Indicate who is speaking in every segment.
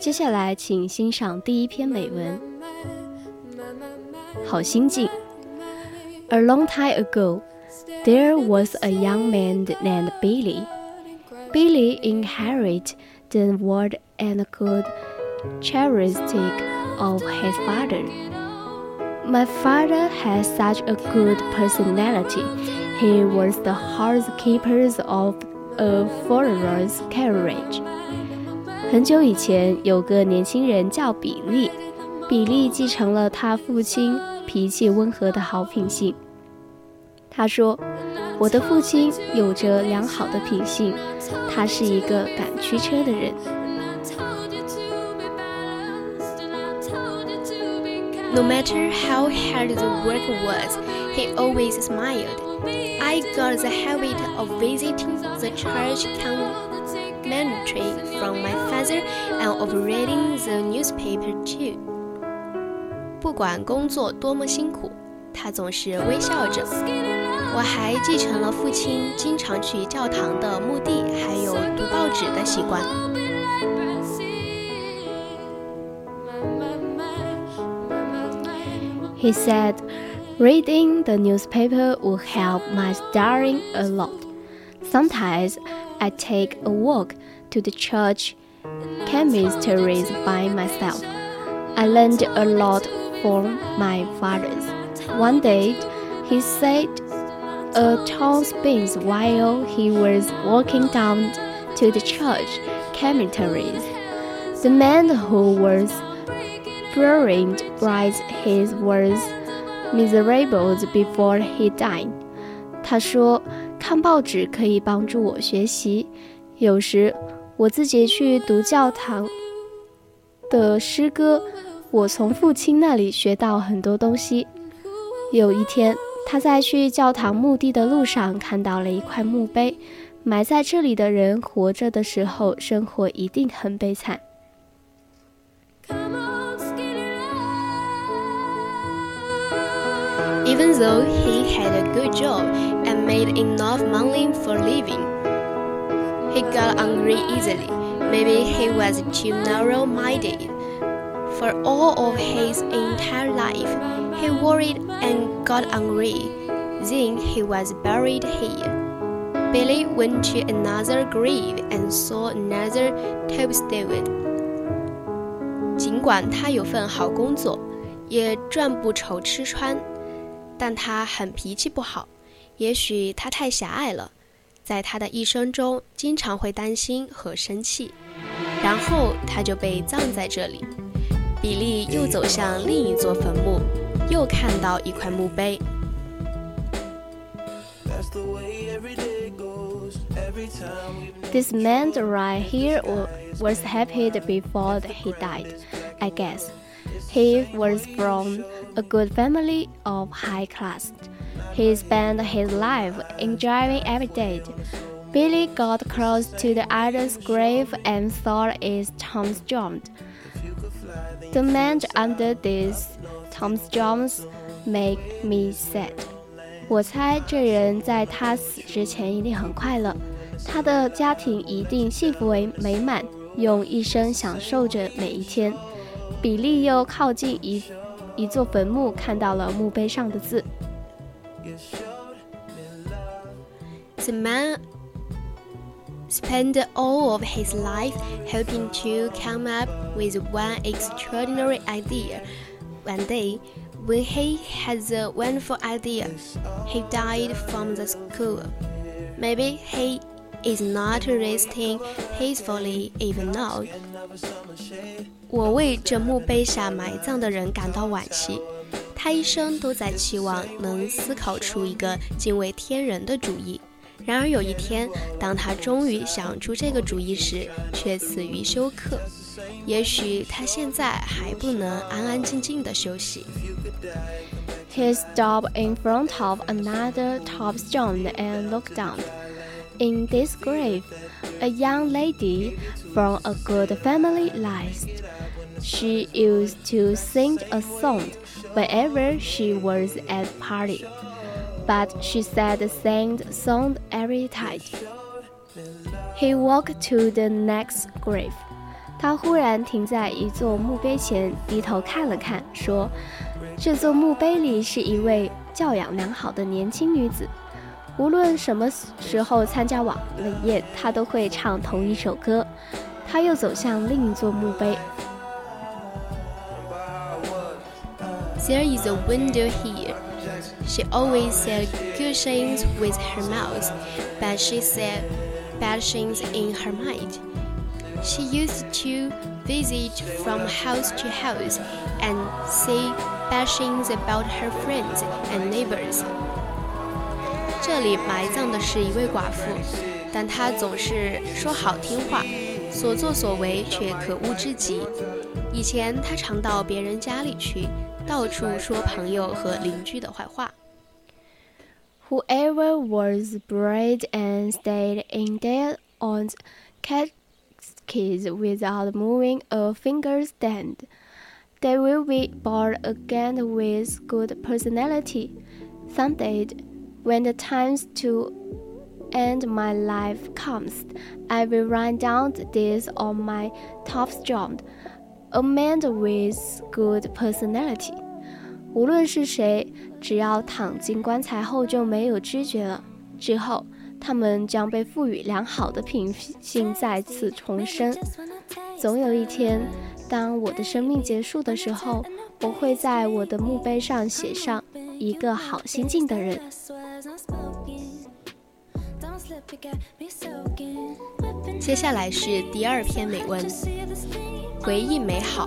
Speaker 1: 接下来，请欣赏第一篇美文。好心境。A long time ago, there was a young man named Billy. Billy inherited the word and good characteristic of his father. My father has such a good personality. He was the housekeeper of a foreigner's carriage. 很久以前，有个年轻人叫比利。比利继承了他父亲脾气温和的好品性。他说：“我的父亲有着良好的品性，他是一个敢驱车的人。”
Speaker 2: No matter how hard the work was, he always smiled. I got the habit of visiting the church commentary from my father and of reading the newspaper too.
Speaker 1: 不管工作多么辛苦，他总是微笑着。我还继承了父亲经常去教堂的墓地，还有读报纸的习惯。 He said, reading the newspaper would help my studying a lot. Sometimes I take a walk to the church chemistries by myself. I learned a lot from my father's. One day, he said a tall spins while he was walking down to the church cemeteries. The man who was buried writes his words miserable before he died. 他说：“看报纸可以帮助我学习，有时我自己去读教堂的诗歌。”我从父亲那里学到很多东西。有一天，他在去教堂墓地的路上看到了一块墓碑，埋在这里的人活着的时候，生活一定很悲惨。
Speaker 2: Even though he had a good job and made enough money for living, he got angry easily. Maybe he was too narrow-minded. For all of his entire life, he worried and got angry. Then he was buried here. Billy went to another grave and saw another tombstone.
Speaker 1: 尽管他有份好工作，也赚不愁吃穿， 但他很脾气不好。也许他太狭隘了，在他的一生中经常会担心和生气，然后他就被葬在这里。比利又走向另一座坟墓，又看到一块墓碑。This man right here was happy before he died, I guess. He was from a good family of high class. He spent his life enjoying every day. Billy got close to the other's grave and thought it tombstone. The man under these tombstones make me sad。我猜这人在他死之前一定很快乐，他的家庭一定幸福为美满，用一生享受着每一天。比利又靠近一 一座坟墓，看到了墓碑上的字。
Speaker 2: The man spent all of his life hoping to come up with one extraordinary idea. One day, when he had the wonderful idea, he died from the school. Maybe he is not resting peacefully even now. 我为这墓碑下埋葬的人感到惋惜。他一生都在期望能思考出一个敬畏天人的主意，然而有一天，当他终于想出这个主意时，却死于休克。也许他现在还不能安安静静的休息。
Speaker 1: He stopped in front of another tombstone and looked down. In this grave, a young lady from a good family lies. She used to sing a song whenever she was at party, but she said the same song every time. He walked to the next grave. 他忽然停在一座墓碑前，低头看了看，说：“这座墓碑里是一位教养良好的年轻女子。 无论什么时候参加晚宴，她都会唱同一首歌。”他又走向另一座墓碑。
Speaker 2: There is a window here. She always said good things with her mouth, but she said bad things in her mind. She used to visit from house to house and say bad things about her friends and neighbors. 这里埋葬的是一位寡妇，但她总是说好听话，所作所为却可恶至极。以前她常到别人家里去，到处说朋友和邻居的坏话。
Speaker 1: Whoever was buried and stayed in their own cat kids without moving a finger stand. They will be born again with good personality. Someday, When the time to end my life comes, I will write down this on my tombstone. A man with good personality. 无论是谁，只要躺进棺材后就没有知觉了。之后。他们将被赋予良好的品性，再次重生。总有一天，当我的生命结束的时候，我会在我的墓碑上写上一个好心境的人。
Speaker 2: 接下来是第二篇美文，回忆美好。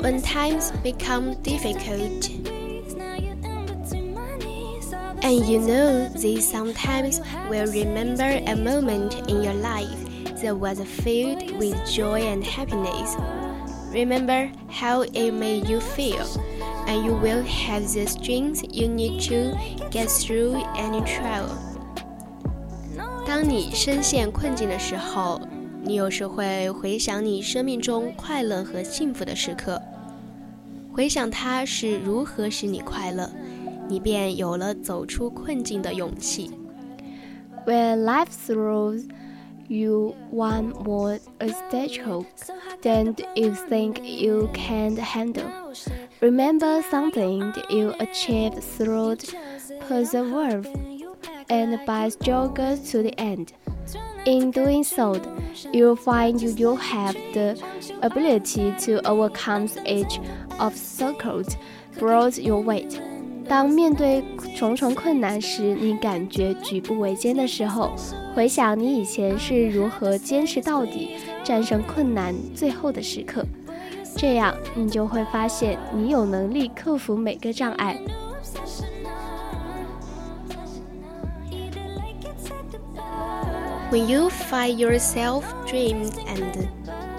Speaker 2: When times become difficult. And you know they sometimes will remember a moment in your life that was filled with joy and happiness. Remember how it made you feel, and you will have the strength you need to get through any trial. 当你深陷困境的时候，你有时会回想你生命中快乐和幸福的时刻，回想它是如何使你快乐。你便有了走出困境的勇气。
Speaker 1: When life throws you one more obstacle than you think you can handle, remember something you achieved through perseverance and by struggle to the end. In doing so, you'll find you have the ability to overcome each obstacle brought your way. 当面对重重困难时，你感觉举步维艰的时候，回想你以前是如何坚持到底、战胜困难最后的时刻，这样你就会发现你有能力克服每个障碍。
Speaker 2: When you find yourself dreamed and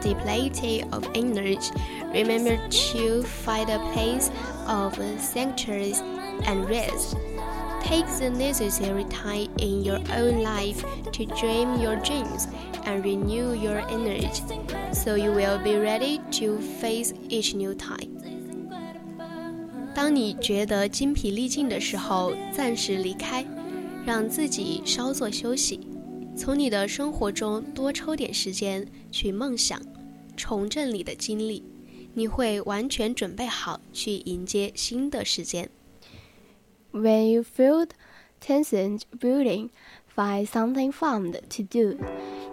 Speaker 2: depleted of energy, remember to find a place of sanctuaries and rest. Take the necessary time in your own life to dream your dreams and renew your energy, so you will be ready to face each new time. 当你觉得精疲力尽的时候，暂时离开，让自己稍作休息， 从你的生活中多抽点时间去梦想，重振你的精力。你会完全准备好去迎接新的时间。
Speaker 1: When you feel tension building, find something fun to do.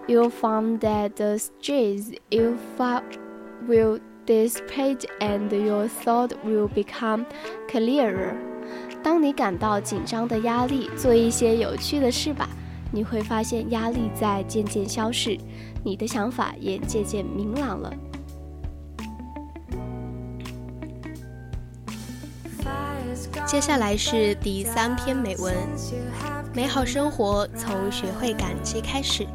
Speaker 1: You'll find that the stress you feel will dissipate and your thought will become clearer. 当你感到紧张的压力，做一些有趣的事吧，你会发现压力在渐渐消逝，你的想法也渐渐明朗了。
Speaker 2: 接下来是第三篇美文：美好生活从学会感激开始。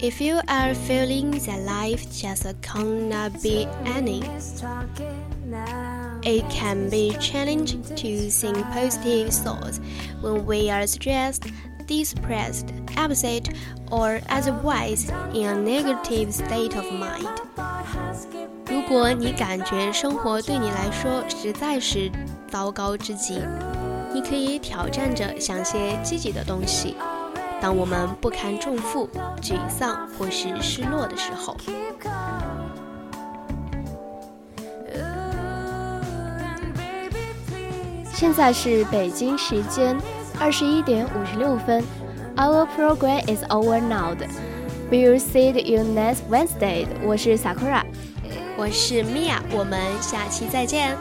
Speaker 2: If you are feeling that life just cannot be any, it can be challenging to think positive thoughts when we are stressed, depressed, upset, or otherwise in a negative state of mind. 如果你感觉生活对你来说实在是糟糕至极，你可以挑战着想些积极的东西。当我们不堪重负、沮丧或是失落的时候，
Speaker 1: 现在是北京时间二十一点五十六分。Our program is over now. We'll see you next Wednesday. 我是 Sakura，
Speaker 2: 我是 Mia，我们下期再见。